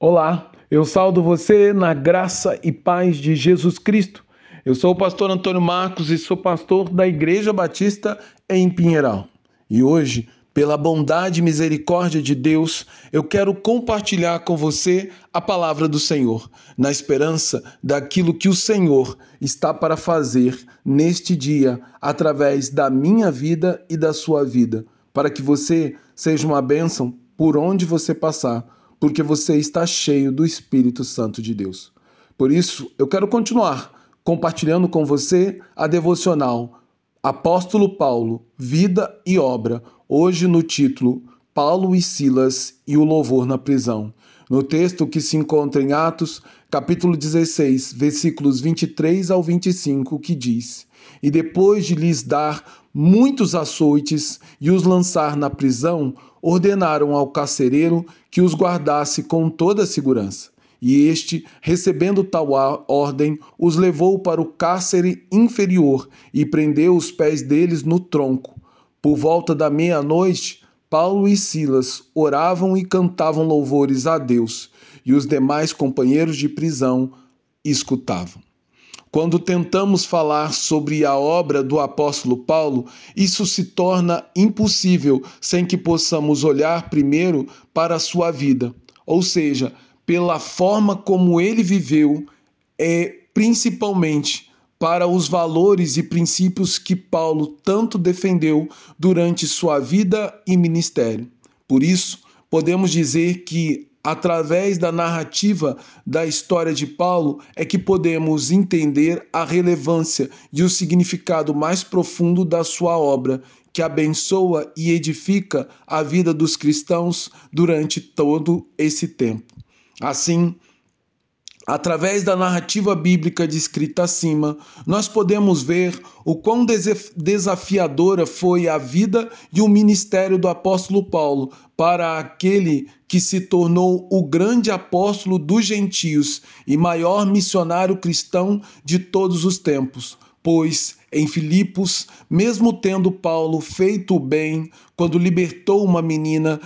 Olá, eu saldo você na graça e paz de Jesus Cristo. Eu sou o pastor Antônio Marcos e sou pastor da Igreja Batista em Pinheiral. E hoje, pela bondade e misericórdia de Deus, eu quero compartilhar com você a palavra do Senhor, na esperança daquilo que o Senhor está para fazer neste dia, através da minha vida e da sua vida, para que você seja uma bênção por onde você passar porque você está cheio do Espírito Santo de Deus. Por isso, eu quero continuar compartilhando com você a devocional Apóstolo Paulo, Vida e Obra, hoje no título Paulo e Silas e o Louvor na Prisão. No texto que se encontra em Atos, capítulo 16, versículos 23 ao 25, que diz: E depois de lhes dar muitos açoites e os lançar na prisão, ordenaram ao carcereiro que os guardasse com toda a segurança. E este, recebendo tal ordem, os levou para o cárcere inferior e prendeu os pés deles no tronco. Por volta da meia-noite, Paulo e Silas oravam e cantavam louvores a Deus, e os demais companheiros de prisão escutavam. Quando tentamos falar sobre a obra do apóstolo Paulo, isso se torna impossível sem que possamos olhar primeiro para a sua vida, ou seja, pela forma como ele viveu, é principalmente para os valores e princípios que Paulo tanto defendeu durante sua vida e ministério. Por isso, podemos dizer que através da narrativa da história de Paulo, é que podemos entender a relevância e o significado mais profundo da sua obra, que abençoa e edifica a vida dos cristãos durante todo esse tempo. Assim, Através da narrativa bíblica descrita acima, nós podemos ver o quão desafiadora foi a vida e o ministério do apóstolo Paulo para aquele que se tornou o grande apóstolo dos gentios e maior missionário cristão de todos os tempos. Pois em Filipos, mesmo tendo Paulo feito o bem quando libertou uma menina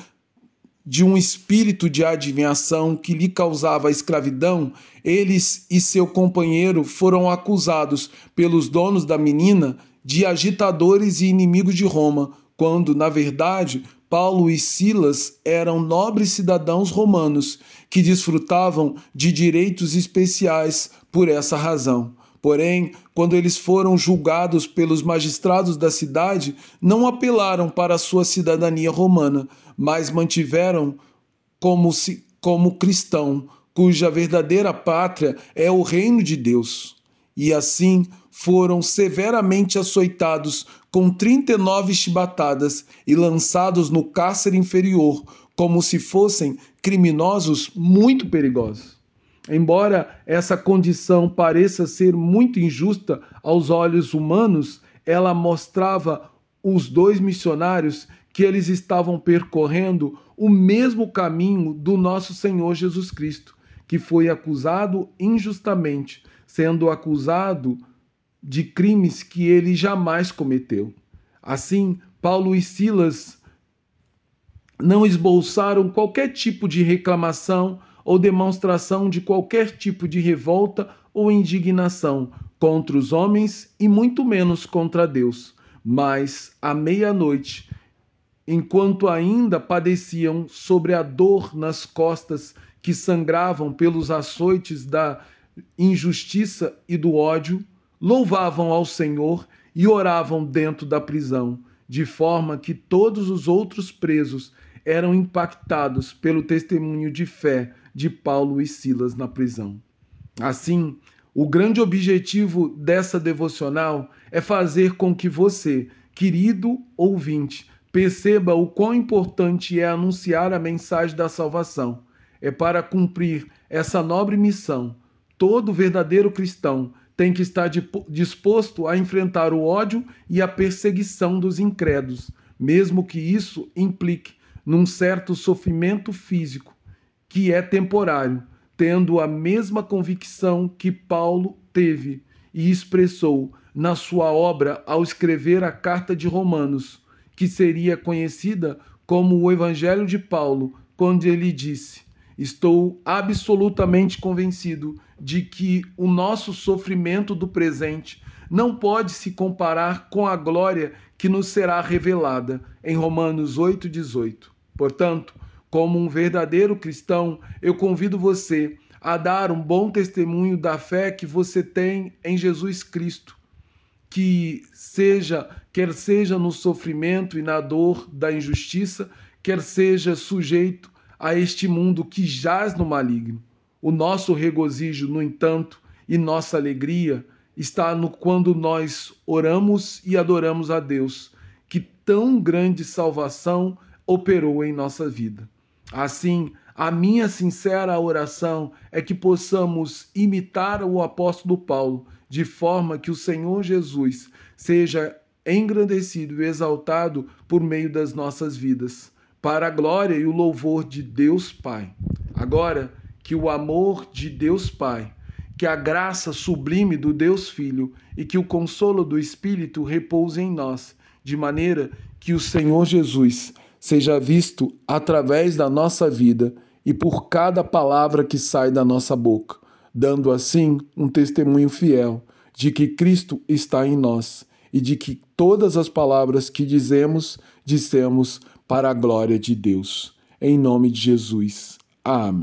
de um espírito de adivinhação que lhe causava escravidão, eles e seu companheiro foram acusados pelos donos da menina de agitadores e inimigos de Roma, quando, na verdade, Paulo e Silas eram nobres cidadãos romanos que desfrutavam de direitos especiais por essa razão. Porém, quando eles foram julgados pelos magistrados da cidade, não apelaram para sua cidadania romana, mas mantiveram como, se, como cristão, cuja verdadeira pátria é o reino de Deus. E assim foram severamente açoitados com 39 chibatadas e lançados no cárcere inferior, como se fossem criminosos muito perigosos. Embora essa condição pareça ser muito injusta aos olhos humanos, ela mostrava os dois missionários que eles estavam percorrendo o mesmo caminho do nosso Senhor Jesus Cristo, que foi acusado injustamente, sendo acusado de crimes que ele jamais cometeu. Assim, Paulo e Silas não esboçaram qualquer tipo de reclamação ou demonstração de qualquer tipo de revolta ou indignação contra os homens e muito menos contra Deus. Mas à meia-noite, enquanto ainda padeciam sobre a dor nas costas que sangravam pelos açoites da injustiça e do ódio, louvavam ao Senhor e oravam dentro da prisão, de forma que todos os outros presos eram impactados pelo testemunho de fé de Paulo e Silas na prisão. Assim, o grande objetivo dessa devocional é fazer com que você, querido ouvinte, perceba o quão importante é anunciar a mensagem da salvação. É para cumprir essa nobre missão. Todo verdadeiro cristão tem que estar disposto a enfrentar o ódio e a perseguição dos incrédulos, mesmo que isso implique num certo sofrimento físico, que é temporário, tendo a mesma convicção que Paulo teve e expressou na sua obra ao escrever a carta de Romanos, que seria conhecida como o Evangelho de Paulo, quando ele disse: Estou absolutamente convencido de que o nosso sofrimento do presente não pode se comparar com a glória que nos será revelada em Romanos 8,18. Portanto, como um verdadeiro cristão, eu convido você a dar um bom testemunho da fé que você tem em Jesus Cristo, que seja, quer seja no sofrimento e na dor da injustiça, quer seja sujeito a este mundo que jaz no maligno. O nosso regozijo, no entanto, e nossa alegria está no quando nós oramos e adoramos a Deus, que tão grande salvação operou em nossa vida. Assim, a minha sincera oração é que possamos imitar o apóstolo Paulo, de forma que o Senhor Jesus seja engrandecido e exaltado por meio das nossas vidas, para a glória e o louvor de Deus Pai. Agora, que o amor de Deus Pai, que a graça sublime do Deus Filho e que o consolo do Espírito repouse em nós, de maneira que o Senhor Jesus seja visto através da nossa vida e por cada palavra que sai da nossa boca, dando assim um testemunho fiel de que Cristo está em nós e de que todas as palavras que dizemos, dissemos para a glória de Deus. Em nome de Jesus. Amém.